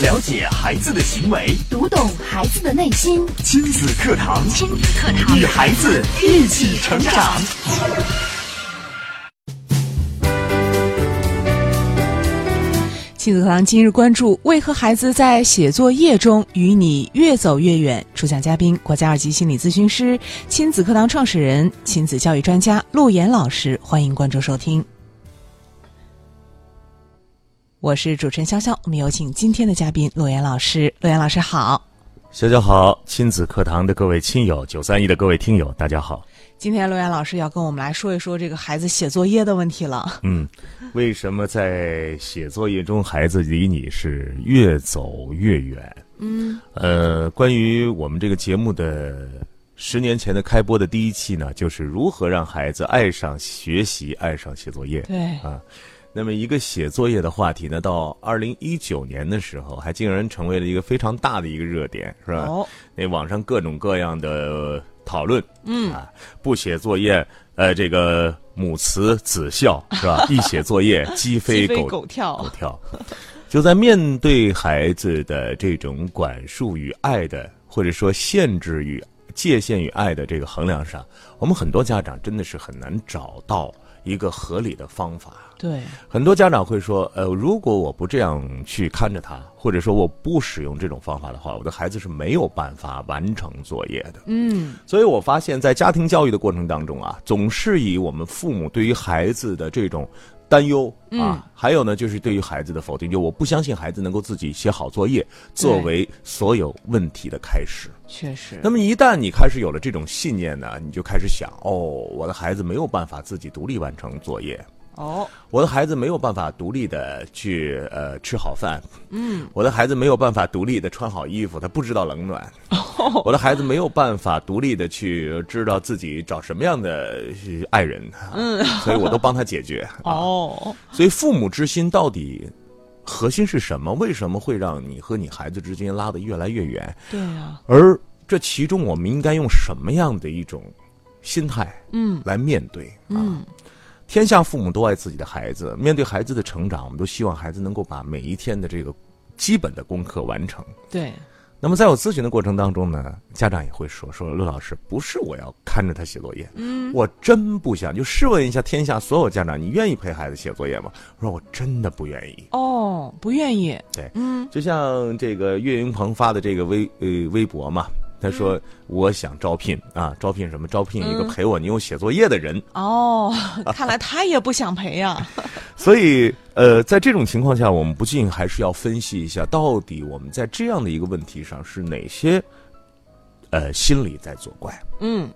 了解孩子的行为，读懂孩子的内心。亲子课堂，亲子课堂，与孩子一起成长。亲子课堂今日关注：为何孩子在写作业中与你越走越远？主讲嘉宾：国家二级心理咨询师、亲子课堂创始人、亲子教育专家陆岩老师。欢迎关注收听。我是主持人潇潇，我们有请今天的嘉宾陆岩老师。陆岩老师好，潇潇好，亲子课堂的各位亲友，九三一的各位听友，大家好。今天陆岩老师要跟我们来说一说这个孩子写作业的问题了。嗯，为什么在写作业中孩子离你是越走越远？嗯，呃，关于我们这个节目的十年前的开播的第一期呢，就是如何让孩子爱上学习，爱上写作业。对啊，那么一个写作业的话题呢，到二零一九年的时候，还竟然成为了一个非常大的一个热点，是吧？哦，那网上各种各样的讨论，嗯啊，不写作业，呃，这个母慈子孝是吧？一写作业，鸡飞鸡飞狗狗跳狗跳。就在面对孩子的这种管束与爱的，或者说限制与界限与爱的这个衡量上，我们很多家长真的是很难找到一个合理的方法。对，很多家长会说，呃，如果我不这样去看着他，或者说我不使用这种方法的话，我的孩子是没有办法完成作业的。嗯，所以我发现，在家庭教育的过程当中啊，总是以我们父母对于孩子的这种担忧啊，还有呢，就是对于孩子的否定，就我不相信孩子能够自己写好作业，作为所有问题的开始。确实。那么一旦你开始有了这种信念呢，你就开始想，哦，我的孩子没有办法自己独立完成作业。哦，我的孩子没有办法独立的去呃吃好饭，嗯，我的孩子没有办法独立的穿好衣服，他不知道冷暖，我的孩子没有办法独立的去知道自己找什么样的呃爱人，嗯，所以我都帮他解决。啊，哦，所以父母之心到底核心是什么？为什么会让你和你孩子之间拉得越来越远？对啊、而这其中我们应该用什么样的一种心态，嗯。来面对？啊？嗯，天下父母都爱自己的孩子，面对孩子的成长，我们都希望孩子能够把每一天的这个基本的功课完成。对，那么在我咨询的过程当中呢，家长也会说说陆老师，不是我要看着他写作业，嗯，我真不想。就试问一下天下所有家长，你愿意陪孩子写作业吗？我说我真的不愿意。哦，不愿意，对，嗯，就像这个岳云鹏发的这个微呃微博嘛，他说、我想招聘啊，招聘什么？招聘一个陪我妞写作业的人。哦，看来他也不想陪呀、所以，呃，在这种情况下，我们不禁还是要分析一下，到底我们在这样的一个问题上是哪些，呃，心理在作怪。嗯，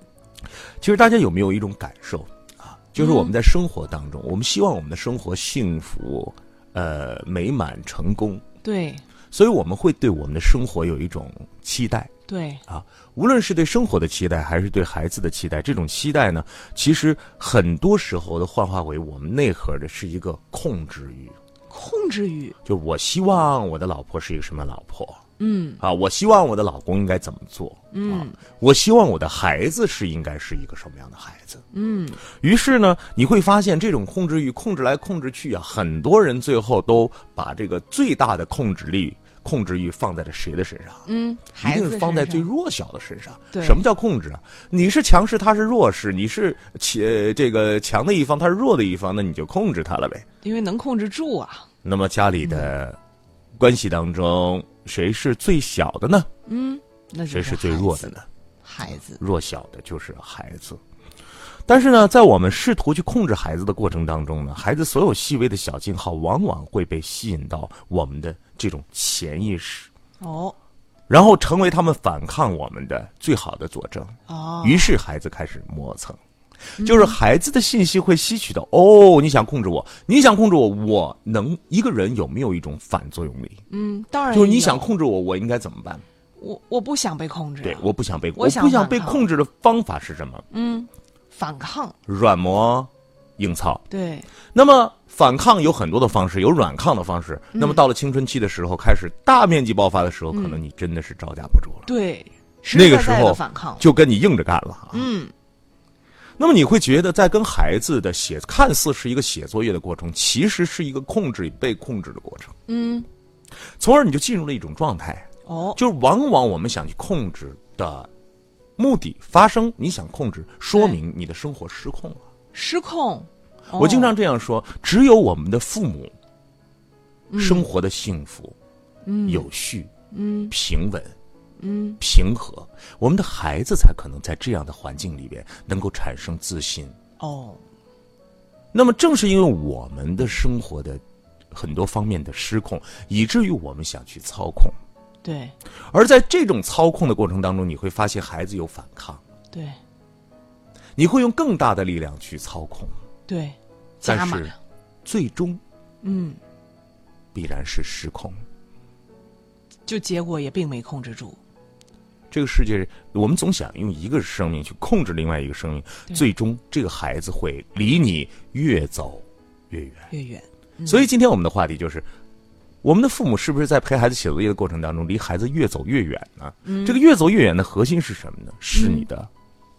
其实大家有没有一种感受啊？就是我们在生活当中，我们希望我们的生活幸福、呃美满、成功，对所以我们会对我们的生活有一种期待。对，啊，无论是对生活的期待，还是对孩子的期待，这种期待呢，其实很多时候都幻化为我们内核的是一个控制欲。控制欲，就我希望我的老婆是一个什么老婆嗯啊？我希望我的老公应该怎么做？嗯我希望我的孩子是应该是一个什么样的孩子？嗯，于是呢，你会发现这种控制欲控制来控制去啊，很多人最后都把这个最大的控制力、控制欲放在了谁的身上？嗯，一定是放在最弱小的身上。对什么叫控制啊？你是强势，他是弱势；你是强这个强的一方，他是弱的一方，那你就控制他了呗。因为能控制住啊，那么家里的关系当中，谁是最小的呢？嗯，那就谁是最弱的呢？孩子，弱小的就是孩子。但是呢，在我们试图去控制孩子的过程当中呢，孩子所有细微的小信号，往往会被吸引到我们的这种潜意识，哦然后成为他们反抗我们的最好的佐证。哦，于是孩子开始磨蹭，就是孩子的信息会吸取到哦，你想控制我，你想控制我，我能一个人有没有一种反作用力？嗯，当然就是你想控制我，我应该怎么办？我我不想被控制啊，对，我不想被，我想不想被控制的方法是什么？嗯，反抗，软磨硬操。对，那么反抗有很多的方式，有软抗的方式。嗯那么到了青春期的时候，开始大面积爆发的时候，可能你真的是招架不住了，对，实那个时候反抗，就跟你硬着干了啊。嗯，那么你会觉得，在跟孩子的写，看似是一个写作业的过程，其实是一个控制与被控制的过程。嗯，从而你就进入了一种状态，哦，就是往往我们想去控制的目的发生，你想控制，说明你的生活失控了。失控。哦我经常这样说：只有我们的父母生活的幸福、嗯有序、嗯平稳、嗯平和，我们的孩子才可能在这样的环境里边能够产生自信。哦，那么，正是因为我们的生活的很多方面的失控，以至于我们想去操控。对。而在这种操控的过程当中，你会发现孩子有反抗，对。你会用更大的力量去操控，对，但是最终嗯，必然是失控。就结果也并没控制住。这个世界，我们总想用一个生命去控制另外一个生命，最终这个孩子会离你越走越远。越远，所以今天我们的话题就是，我们的父母是不是在陪孩子写作业的过程当中，离孩子越走越远呢？这个越走越远的核心是什么呢？是你的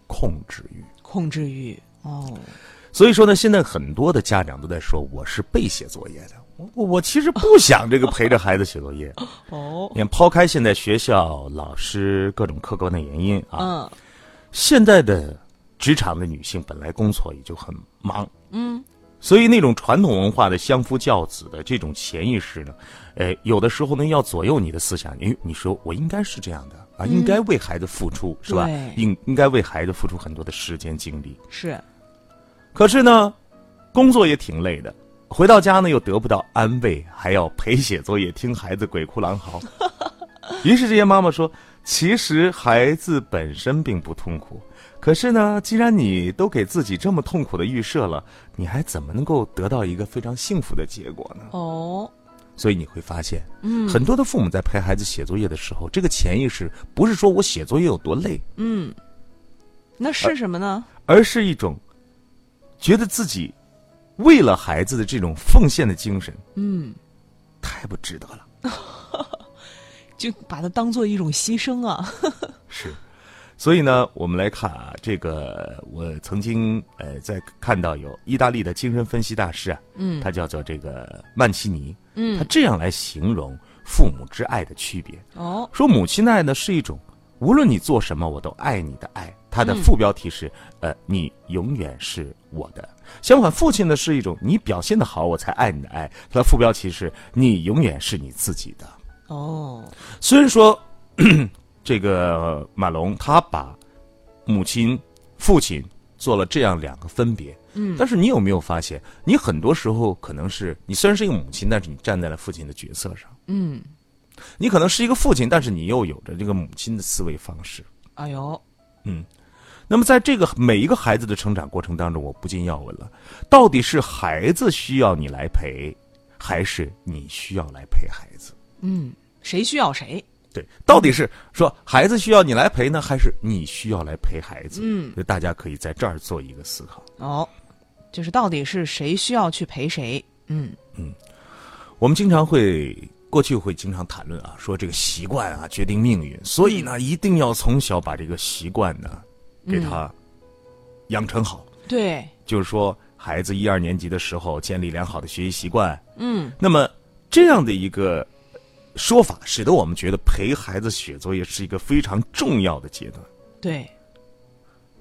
控制欲。控制欲。哦，所以说呢，现在很多的家长都在说，我是被写作业的。我我其实不想这个陪着孩子写作业。哦，你看，抛开现在学校、老师各种客观的原因啊，嗯现在的职场的女性本来工作也就很忙，嗯，所以那种传统文化的相夫教子的这种潜意识呢，呃，有的时候呢要左右你的思想。因你说我应该是这样的啊，应该为孩子付出，是吧？应应该为孩子付出很多的时间精力。是，可是呢，工作也挺累的，回到家呢又得不到安慰，还要陪写作业，听孩子鬼哭狼嚎。于是这些妈妈说，其实孩子本身并不痛苦，可是呢，既然你都给自己这么痛苦的预设了，你还怎么能够得到一个非常幸福的结果呢？哦，所以你会发现，嗯，很多的父母在陪孩子写作业的时候，这个潜意识不是说我写作业有多累，嗯，那是什么呢？而是一种觉得自己为了孩子的这种奉献的精神，嗯，太不值得了。就把它当做一种牺牲啊。是，所以呢，我们来看啊，这个我曾经呃在看到有意大利的精神分析大师啊，嗯。他叫做这个曼奇尼，嗯。他这样来形容父母之爱的区别，哦，说母亲的爱呢是一种无论你做什么我都爱你的爱，它的副标题是、呃你永远是我的。相反，父亲呢是一种你表现的好我才爱你的爱，它的副标题是你永远是你自己的。哦，虽然说这个马龙他把母亲、父亲做了这样两个分别，嗯，但是你有没有发现，你很多时候可能是你虽然是一个母亲，但是你站在了父亲的角色上，嗯，你可能是一个父亲，但是你又有着这个母亲的思维方式。哎呦，嗯那么，在这个每一个孩子的成长过程当中，我不禁要问了：到底是孩子需要你来陪，还是你需要来陪孩子？嗯，谁需要谁？对，到底是说孩子需要你来陪呢，还是你需要来陪孩子？嗯，大家可以在这儿做一个思考。哦，就是到底是谁需要去陪谁？嗯我们经常会过去会经常谈论啊，说这个习惯啊决定命运，所以呢，一定要从小把这个习惯呢给他养成好。对，就是说，孩子一二年级的时候建立良好的学习习惯，嗯那么这样的一个说法，使得我们觉得陪孩子写作业是一个非常重要的阶段。对，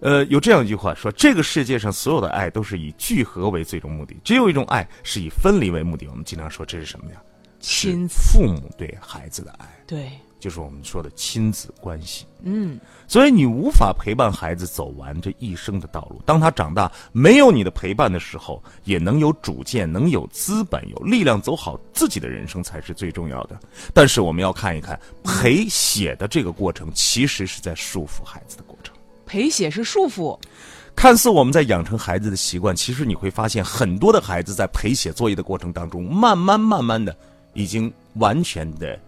呃，有这样一句话说：这个世界上所有的爱都是以聚合为最终目的，只有一种爱是以分离为目的。我们经常说这是什么呀？亲，父母对孩子的爱，对，就是我们说的亲子关系。嗯所以你无法陪伴孩子走完这一生的道路。当他长大没有你的陪伴的时候，也能有主见，能有资本、有力量走好自己的人生才是最重要的。但是我们要看一看陪写的这个过程，其实是在束缚孩子的过程。陪写是束缚，看似我们在养成孩子的习惯，其实你会发现，很多的孩子在陪写作业的过程当中，慢慢慢慢的，已经完全的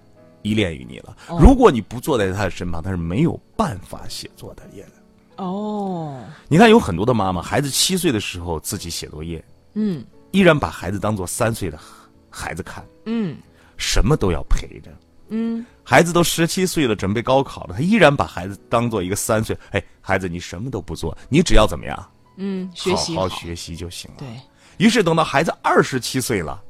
依恋于你了。如果你不坐在他的身旁，他是没有办法写作的业的。哦，你看，有很多的妈妈，孩子七岁的时候自己写作业，嗯依然把孩子当做三岁的孩子看，嗯什么都要陪着。嗯，孩子都十七岁了，准备高考了，他依然把孩子当做一个三岁。哎，孩子，你什么都不做，你只要怎么样，嗯，学习好好学习就行了。对，于是等到孩子二十七岁了，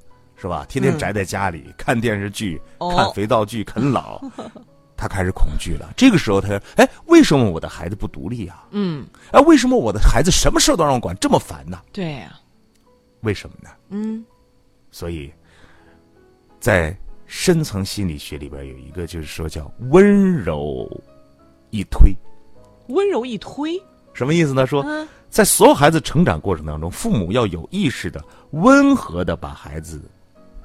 是是吧？天天宅在家里、看电视剧、哦看肥皂剧、啃老，他开始恐惧了。这个时候他，哎，为什么我的孩子不独立啊？嗯，哎，为什么我的孩子什么事儿都让我管，这么烦呢？对呀、为什么呢？嗯所以，在深层心理学里边有一个，就是说叫温柔一推，温柔一推，什么意思呢？说嗯在所有孩子成长过程当中，父母要有意识的、温和的把孩子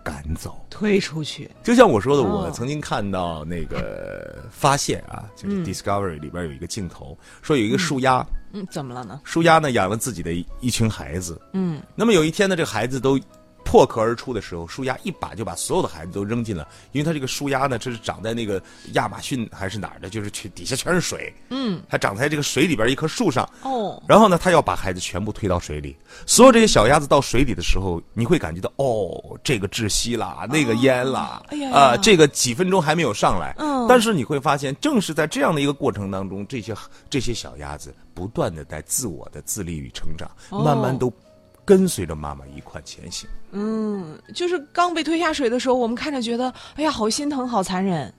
赶走。推出去，就像我说的，哦。我曾经看到那个发现啊，就是嗯。Discovery 里边有一个镜头，说有一个树鸭，嗯，怎么了呢？树鸭呢养了自己的一一群孩子，嗯。那么有一天呢，这个孩子都破壳而出的时候，树鸭一把就把所有的孩子都扔进了，因为它这个树鸭呢，这是长在那个亚马逊还是哪儿的，就是去底下全是水，嗯，它长在这个水里边一棵树上，哦，然后呢，他要把孩子全部推到水里。所有这些小鸭子到水里的时候，你会感觉到，哦，这个窒息啦，那个淹啦，哎呀。啊、这个几分钟还没有上来。嗯。但是你会发现，正是在这样的一个过程当中，这些这些小鸭子不断的在自我的自立与成长，哦。慢慢都跟随着妈妈一块前行。嗯，就是刚被推下水的时候，我们看着觉得，哎呀，好心疼，好残忍。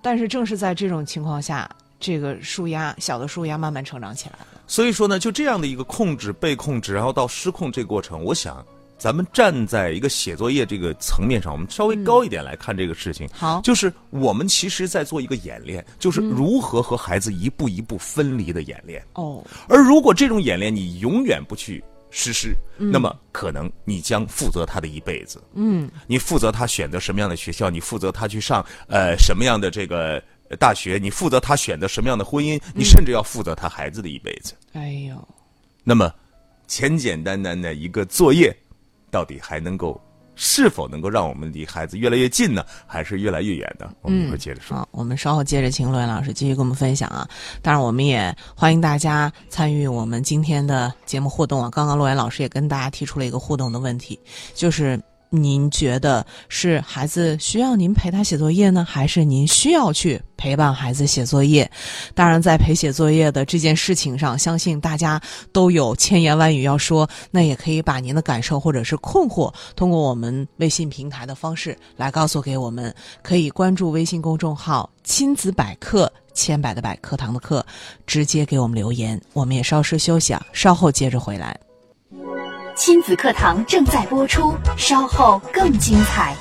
但是正是在这种情况下，这个树丫小的树丫慢慢成长起来了。所以说呢，就这样的一个控制、被控制，然后到失控这个过程，我想。咱们站在一个写作业这个层面上，我们稍微高一点来看这个事情。好就是我们其实在做一个演练，就是如何和孩子一步一步分离的演练。哦，而如果这种演练你永远不去实施，那么可能你将负责他的一辈子。嗯，你负责他选择什么样的学校，你负责他去上呃什么样的这个呃大学，你负责他选择什么样的婚姻，你甚至要负责他孩子的一辈子。哎呦，那么，简简单单的一个作业，到底还能够是否能够让我们离孩子越来越近呢，还是越来越远呢？我们一会儿接着说。好，我们稍后接着请罗岩老师继续跟我们分享啊。当然，我们也欢迎大家参与我们今天的节目互动啊。刚刚罗岩老师也跟大家提出了一个互动的问题，就是您觉得是孩子需要您陪他写作业呢，还是您需要去陪伴孩子写作业？当然，在陪写作业的这件事情上，相信大家都有千言万语要说，那也可以把您的感受或者是困惑，通过我们微信平台的方式来告诉给我们。可以关注微信公众号“亲子百科”，千百的百课堂的课，直接给我们留言。我们也稍事休息啊，稍后接着回来。亲子课堂正在播出，稍后更精彩。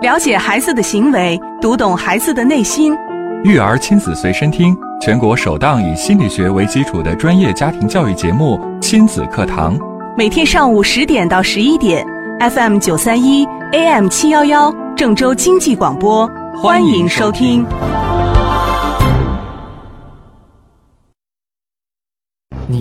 了解孩子的行为，读懂孩子的内心。育儿亲子随身听，全国首档以心理学为基础的专业家庭教育节目《亲子课堂》。每天上午十点到十一点，FM 九三一，AM 七幺幺，郑州经济广播，欢迎收听。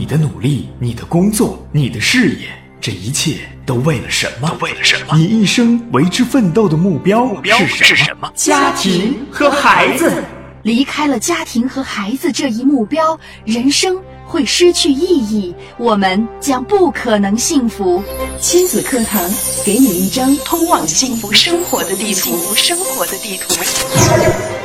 你的努力，你的工作，你的事业，这一切都为了什么？都为了什么？你一生为之奋斗的目标目标是什么？家庭和孩子。离开了家庭和孩子这一目标，人生会失去意义，我们将不可能幸福。亲子课堂给你一张通往幸福生活的地图。生活的地图。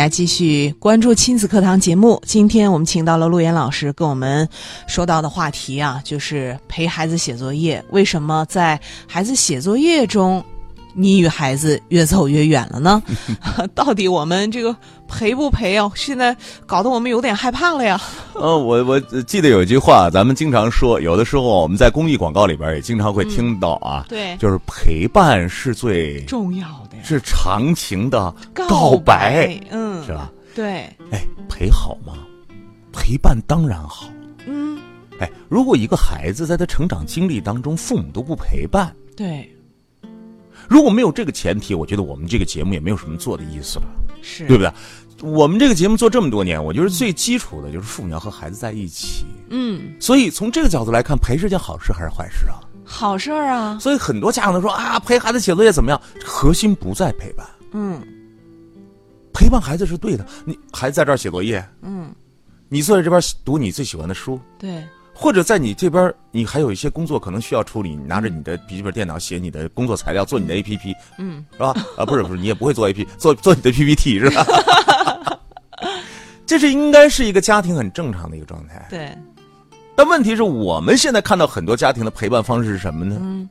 来继续关注亲子课堂节目。今天我们请到了陆岩老师，跟我们说到的话题啊，就是陪孩子写作业。为什么在孩子写作业中，你与孩子越走越远了呢？到底我们这个陪不陪啊？现在搞得我们有点害怕了呀。呃，我我记得有一句话，咱们经常说，有的时候我们在公益广告里边也经常会听到啊，对就是陪伴是最重要的呀，是长情的告白，嗯，是吧？对，哎，陪好吗？陪伴当然好。嗯，哎，如果一个孩子在他成长经历当中，父母都不陪伴，对，如果没有这个前提，我觉得我们这个节目也没有什么做的意思了，是，对不对？我们这个节目做这么多年，我觉得最基础的就是父母要和孩子在一起。嗯，所以从这个角度来看，陪是件好事还是坏事啊？好事儿啊，所以很多家长都说啊，陪孩子写作业怎么样？核心不在陪伴，嗯陪伴孩子是对的。你孩子在这儿写作业，嗯，你坐在这边读你最喜欢的书，对，或者在你这边你还有一些工作可能需要处理，你拿着你的笔记本电脑写你的工作材料，做你的 A P P，嗯，是吧？啊，不是不是，你也不会做 A P，做做你的 P P T 是吧？这是应该是一个家庭很正常的一个状态。对，但问题是我们现在看到很多家庭的陪伴方式是什么呢？嗯，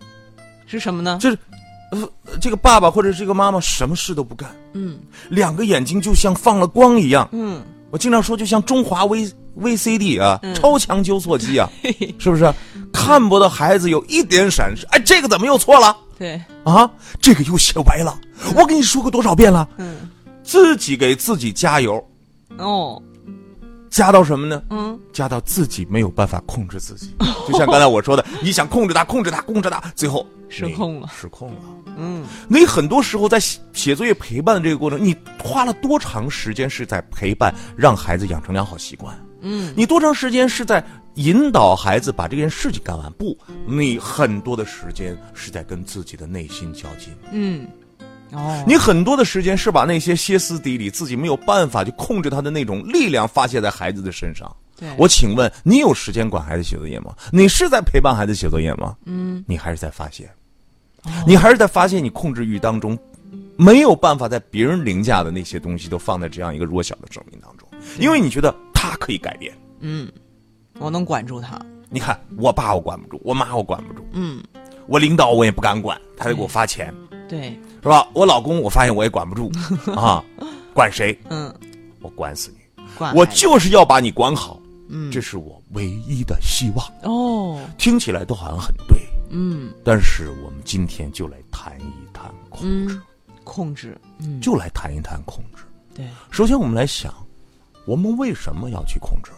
是什么呢？就是，呃，这个爸爸或者这个妈妈什么事都不干，嗯两个眼睛就像放了光一样。嗯，我经常说，就像中华 V VCD 啊，嗯超强纠错机啊，是不是？看不到孩子有一点闪失，哎，这个怎么又错了对，啊？这个又写歪了。我跟你说过多少遍了？嗯，自己给自己加油，哦，加到什么呢？嗯，加到自己没有办法控制自己。就像刚才我说的，你想控制他，控制他，控制他，最后失控了失控了。嗯，你很多时候在写写作业陪伴的这个过程，你花了多长时间是在陪伴，让孩子养成良好习惯？嗯，你多长时间是在引导孩子把这件事情干完？不，你很多的时间是在跟自己的内心较劲。嗯，哦，你很多的时间是把那些歇斯底里、自己没有办法去控制他的那种力量发泄在孩子的身上。对，我请问，你有时间管孩子写作业吗？你是在陪伴孩子写作业吗？嗯，你还是在发泄，你还是在发泄你控制欲当中没有办法在别人凌驾的那些东西都放在这样一个弱小的生命当中，因为你觉得他可以改变。嗯，我能管住他，你看，我爸我管不住，我妈我管不住，嗯，我领导我也不敢管，他得给我发钱，对，是吧？我老公我发现我也管不住 啊，管谁？嗯，我管死你！管我就是要把你管好，嗯。这是我唯一的希望。哦，听起来都好像很对，嗯。但是我们今天就来谈一谈控制，嗯，控制，嗯，就来谈一谈控制。对，首先，我们来想，我们为什么要去控制？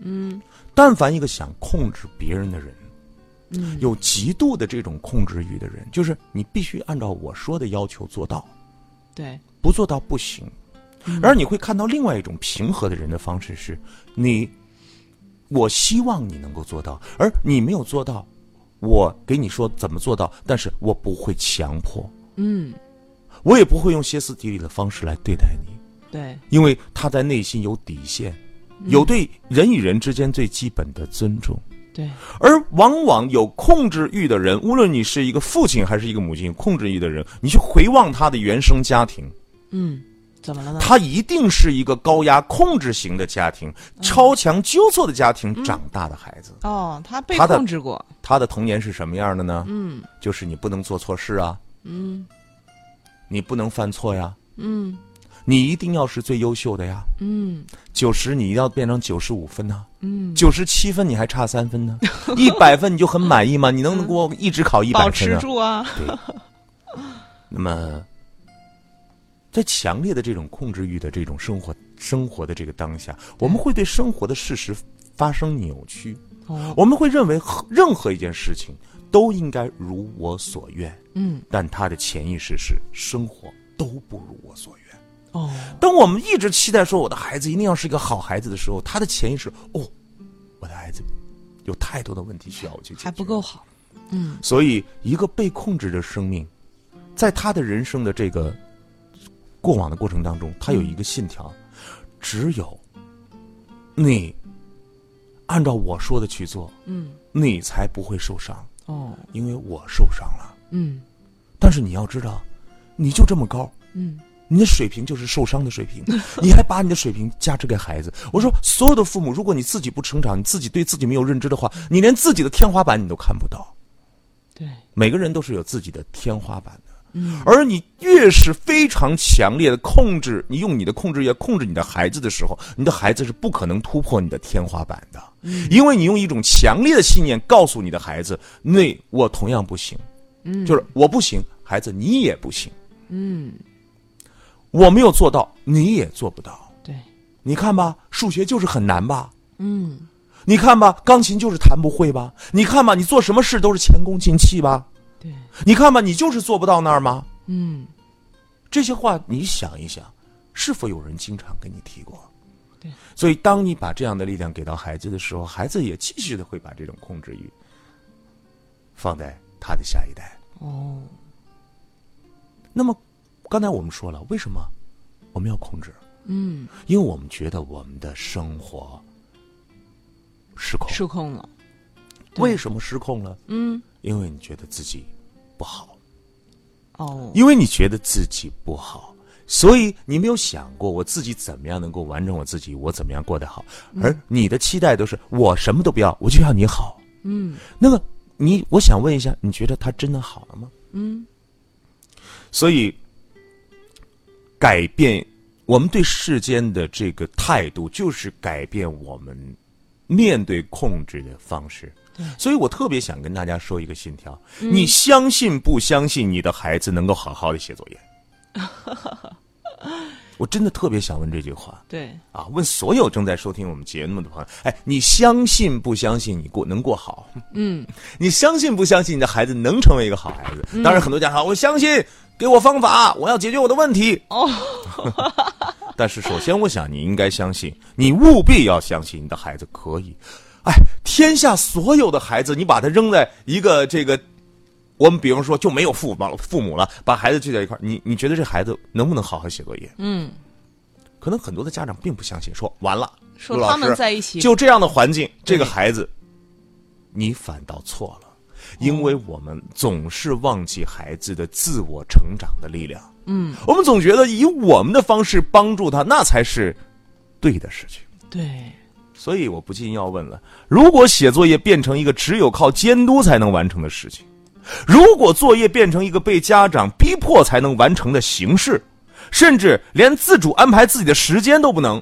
嗯。但凡一个想控制别人的人，嗯，有极度的这种控制欲的人，就是你必须按照我说的要求做到，对，不做到不行。而你会看到另外一种平和的人的方式是，你，我希望你能够做到，而你没有做到，我给你说怎么做到，但是我不会强迫，嗯，我也不会用歇斯底里的方式来对待你，对，因为他在内心有底线，有对人与人之间最基本的尊重。对，而往往有控制欲的人，无论你是一个父亲还是一个母亲，有控制欲的人，你去回望他的原生家庭，嗯，怎么了呢？他一定是一个高压控制型的家庭、超强纠错的家庭长大的孩子。哦，他被他控制过，他的童年是什么样的呢？嗯。就是你不能做错事啊，嗯。你不能犯错呀，嗯你一定要是最优秀的呀。嗯九十你要变成九十五分呐、嗯，九十七分你还差三分呢，一百分你就很满意吗？你能给我一直考一百保分啊？持住啊，对。那么，在强烈的这种控制欲的这种生活生活的这个当下，我们会对生活的事实发生扭曲，哦，我们会认为任何一件事情都应该如我所愿，嗯但他的潜意识是生活都不如我所愿。哦，当我们一直期待说我的孩子一定要是一个好孩子的时候，他的潜意识哦，我的孩子有太多的问题需要我去解决，还不够好，嗯。所以，一个被控制的生命，在他的人生的这个过往的过程当中，他有一个信条：只有你按照我说的去做，嗯。你才不会受伤，哦，因为我受伤了。嗯。但是你要知道，你就这么高，嗯你的水平就是受伤的水平，你还把你的水平加之给孩子。我说，所有的父母，如果你自己不成长，你自己对自己没有认知的话，你连自己的天花板你都看不到。对，每个人都是有自己的天花板的。而你越是非常强烈的控制，你用你的控制欲控制你的孩子的时候，你的孩子是不可能突破你的天花板的，因为你用一种强烈的信念告诉你的孩子，那我同样不行，嗯就是我不行，孩子你也不行，嗯我没有做到，你也做不到。对，你看吧，数学就是很难吧？嗯你看吧，钢琴就是弹不会吧？你看吧，你做什么事都是前功尽弃吧？对，你看吧，你就是做不到那儿吗？嗯这些话你想一想，是否有人经常跟你提过？对，所以当你把这样的力量给到孩子的时候，孩子也继续的会把这种控制欲放在他的下一代。哦，那么，刚才我们说了，为什么我们要控制？嗯因为我们觉得我们的生活失控。失控了。为什么失控了？嗯，因为你觉得自己不好，哦，因为你觉得自己不好，所以你没有想过我自己怎么样能够完成我自己，我怎么样过得好。而你的期待都是我什么都不要，我就要你好。嗯那么你，我想问一下，你觉得他真的好了吗？嗯所以，改变我们对世间的这个态度，就是改变我们面对控制的方式。所以我特别想跟大家说一个信条：你相信不相信你的孩子能够好好的写作业？我真的特别想问这句话对，啊！问所有正在收听我们节目的朋友：哎，你相信不相信你过能过好？嗯你相信不相信你的孩子能成为一个好孩子？当然，很多家长我相信，给我方法，我要解决我的问题。哦，但是，首先，我想你应该相信，你务必要相信你的孩子可以。哎，天下所有的孩子，你把他扔在一个这个，我们比方说就没有父母父母了，把孩子聚在一块儿，你你觉得这孩子能不能好好写作业？嗯，可能很多的家长并不相信，说完了，说他们在一起就这样的环境，这个孩子，你反倒错了，因为我们总是忘记孩子的自我成长的力量。嗯，我们总觉得以我们的方式帮助他，那才是对的事情。对，所以我不禁要问了：如果写作业变成一个只有靠监督才能完成的事情，如果作业变成一个被家长逼迫才能完成的形式，甚至连自主安排自己的时间都不能，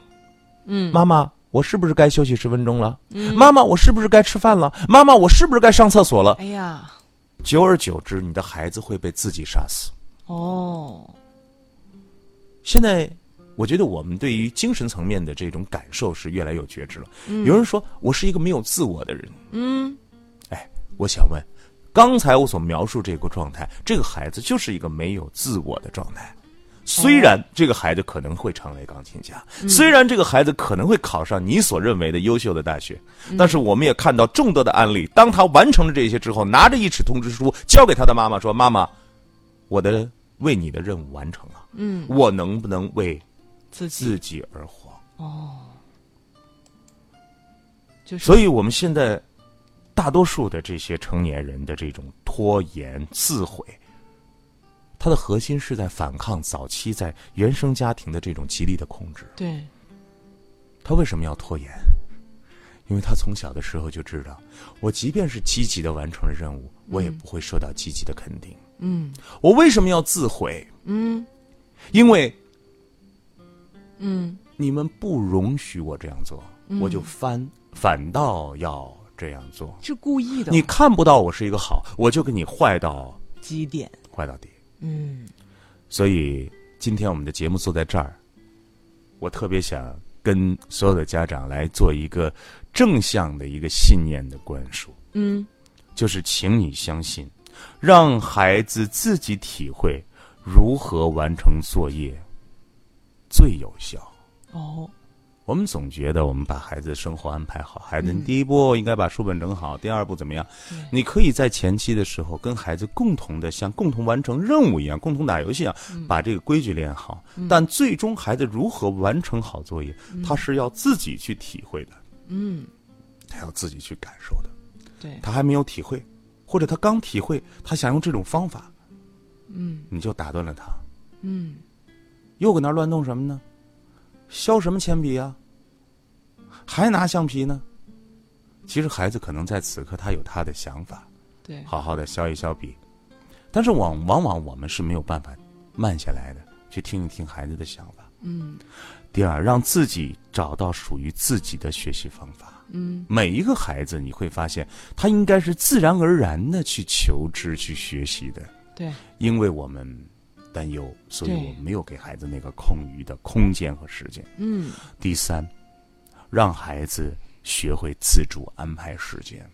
嗯妈妈，我是不是该休息十分钟了？妈妈，我是不是该吃饭了？妈妈，我是不是该上厕所了？哎呀，久而久之，你的孩子会被自己杀死。哦，现在，我觉得我们对于精神层面的这种感受是越来越觉知了。有人说我是一个没有自我的人，嗯，哎，我想问，刚才我所描述这个状态，这个孩子就是一个没有自我的状态。虽然这个孩子可能会成为钢琴家，虽然这个孩子可能会考上你所认为的优秀的大学，但是我们也看到众多的案例，当他完成了这些之后，拿着一纸通知书交给他的妈妈说：“妈妈，我的为你的任务完成了，嗯，我能不能为自己自己而活？”就是，所以我们现在大多数的这些成年人的这种拖延、自毁，它的核心是在反抗早期在原生家庭的这种极力的控制。对，他为什么要拖延？因为他从小的时候就知道，我即便是积极的完成了任务，我也不会受到积极的肯定。嗯我为什么要自毁？嗯因为嗯你们不容许我这样做，我就翻反倒要这样做。是故意的，你看不到我是一个好，我就给你坏到极点？坏到底。嗯。所以今天我们的节目坐在这儿，我特别想跟所有的家长来做一个正向的一个信念的灌输，嗯。就是请你相信，让孩子自己体会如何完成作业最有效。哦，我们总觉得我们把孩子生活安排好，孩子你第一步应该把书本整好，第二步怎么样？你可以在前期的时候跟孩子共同的像共同完成任务一样，共同打游戏一样，把这个规矩练好。但最终孩子如何完成好作业，他是要自己去体会的，嗯，他要自己去感受的。对，他还没有体会，或者他刚体会，他想用这种方法，嗯。你就打断了他，嗯。又搁那乱动什么呢？削什么铅笔啊？还拿橡皮呢？其实孩子可能在此刻他有他的想法，对，好好的削一削笔，但是往往往我们是没有办法慢下来的，去听一听孩子的想法。嗯第二，让自己找到属于自己的学习方法。嗯每一个孩子，你会发现他应该是自然而然的去求知、去学习的。对，因为我们担忧，所以我们没有给孩子那个空余的空间和时间。嗯。第三，让孩子学会自主安排时间。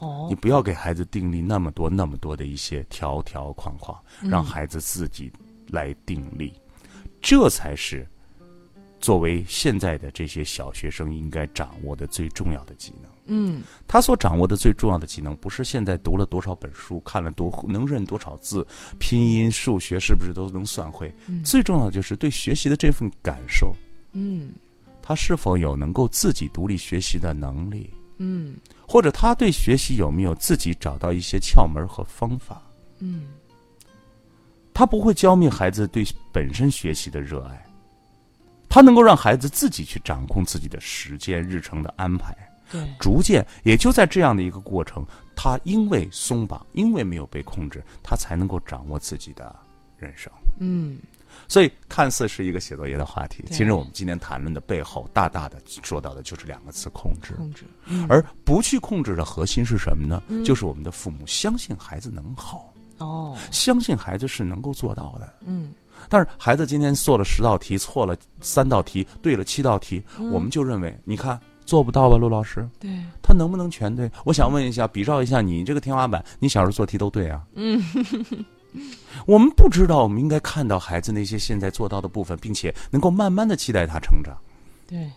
哦。你，不要给孩子定立那么多、那么多的一些条条框框，嗯。让孩子自己来定立，这才是作为现在的这些小学生应该掌握的最重要的技能。嗯他所掌握的最重要的技能，不是现在读了多少本书，看了多能认多少字，拼音、数学是不是都能算会？最重要的就是对学习的这份感受，嗯他是否有能够自己独立学习的能力？嗯或者他对学习有没有自己找到一些窍门和方法？嗯他不会浇灭孩子对本身学习的热爱，他能够让孩子自己去掌控自己的时间、日程的安排。对，逐渐，也就在这样的一个过程，他因为松绑，因为没有被控制，他才能够掌握自己的人生。嗯所以，看似是一个写作业的话题，其实我们今天谈论的背后，大大的说到的就是两个词：控制。控制，而不去控制的核心是什么呢？就是我们的父母相信孩子能好，哦，相信孩子是能够做到的。嗯但是孩子今天做了十道题，错了三道题，对了七道题，我们就认为，你看做不到吧，陆老师，对，他能不能全对？我想问一下，比照一下你这个天花板，你小时候做题都对啊？嗯，我们不知道，我们应该看到孩子那些现在做到的部分，并且能够慢慢的期待他成长。对，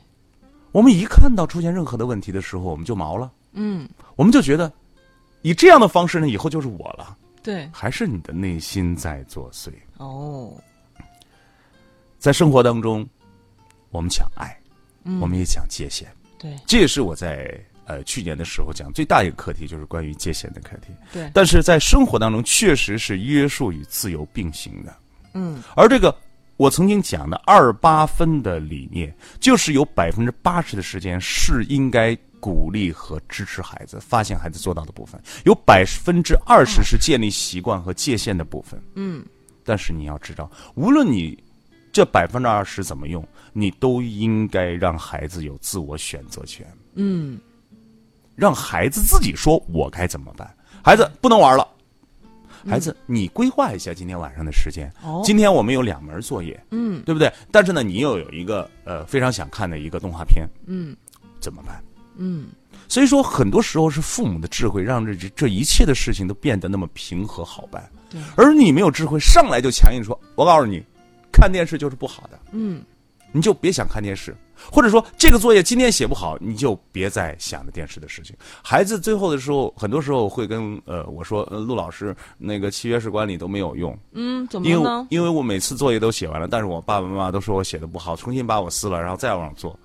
我们一看到出现任何的问题的时候，我们就毛了，嗯我们就觉得，以这样的方式呢，以后就是我了，对，还是你的内心在作祟。哦，在生活当中，我们讲爱，嗯。我们也讲界限，对。这也是我在呃去年的时候讲最大一个课题，就是关于界限的课题。对，但是在生活当中，确实是约束与自由并行的。嗯。而这个我曾经讲的二八分的理念，就是有百分之八十的时间是应该鼓励和支持孩子，发现孩子做到的部分，有百分之二十是建立习惯和界限的部分。嗯。但是你要知道，无论你这百分之二十怎么用，你都应该让孩子有自我选择权，嗯。让孩子自己说我该怎么办。孩子不能玩了，孩子，你规划一下今天晚上的时间。哦。今天我们有两门作业，嗯。对不对？但是呢，你又有一个呃非常想看的一个动画片，嗯。怎么办？嗯。所以说，很多时候是父母的智慧让这这一切的事情都变得那么平和好办，对，而你没有智慧，上来就强硬说：“我告诉你，看电视就是不好的，嗯你就别想看电视。”或者说这个作业今天写不好，你就别再想着电视的事情。孩子最后的时候，很多时候会跟呃我说：“呃，陆老师，那个契约式管理都没有用，嗯，怎么因为？因为我每次作业都写完了，但是我爸爸妈妈都说我写的不好，重新把我撕了，然后再往上做。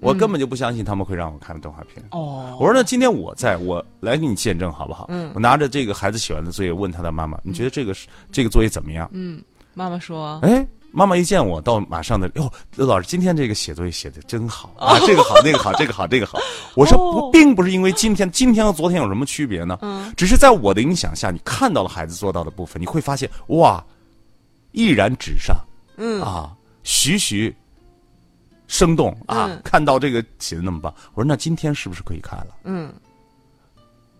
我根本就不相信他们会让我看动画片。哦，我说那今天我在，我来给你见证好不好？嗯，我拿着这个孩子写完的作业问他的妈妈，你觉得这个是这个作业怎么样？嗯，妈妈说，哎，妈妈一见我，到马上的哟，刘老师今天这个写作业写的真好啊，这个好，那个好，这个好，这个好。我说哦。不，并不是因为今天今天和昨天有什么区别呢？嗯，只是在我的影响下，你看到了孩子做到的部分，你会发现哇，毅然纸上，嗯。啊，徐徐生动啊，嗯。看到这个写的那么棒，我说那今天是不是可以看了？嗯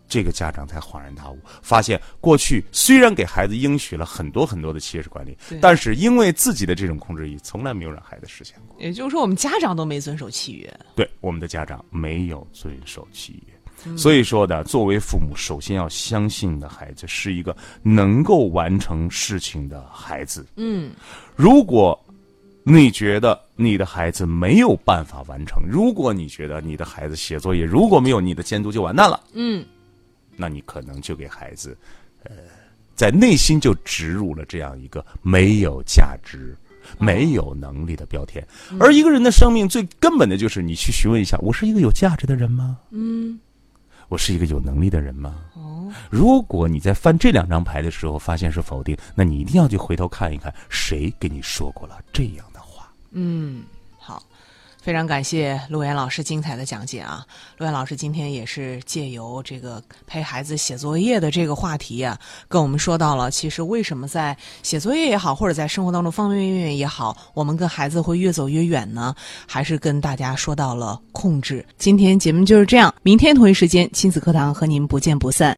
这个家长才恍然大悟，发现过去虽然给孩子应许了很多很多的企业式管理，但是因为自己的这种控制欲，从来没有让孩子实现过。也就是说，我们家长都没遵守契约。对我们的家长没有遵守契约，所以说呢，作为父母，首先要相信你的孩子是一个能够完成事情的孩子。嗯如果你觉得你的孩子没有办法完成，如果你觉得你的孩子写作业如果没有你的监督就完蛋了，嗯那你可能就给孩子，呃，在内心就植入了这样一个没有价值、没有能力的标签。而一个人的生命最根本的就是你去询问一下：我是一个有价值的人吗？嗯，我是一个有能力的人吗？哦，如果你在翻这两张牌的时候发现是否定，那你一定要去回头看一看，谁跟你说过了这样的话。嗯，好，非常感谢陆岩老师精彩的讲解啊！陆岩老师今天也是借由这个陪孩子写作业的这个话题啊，跟我们说到了，其实为什么在写作业也好，或者在生活当中方方面面也好，我们跟孩子会越走越远呢？还是跟大家说到了控制。今天节目就是这样，明天同一时间亲子课堂和您不见不散。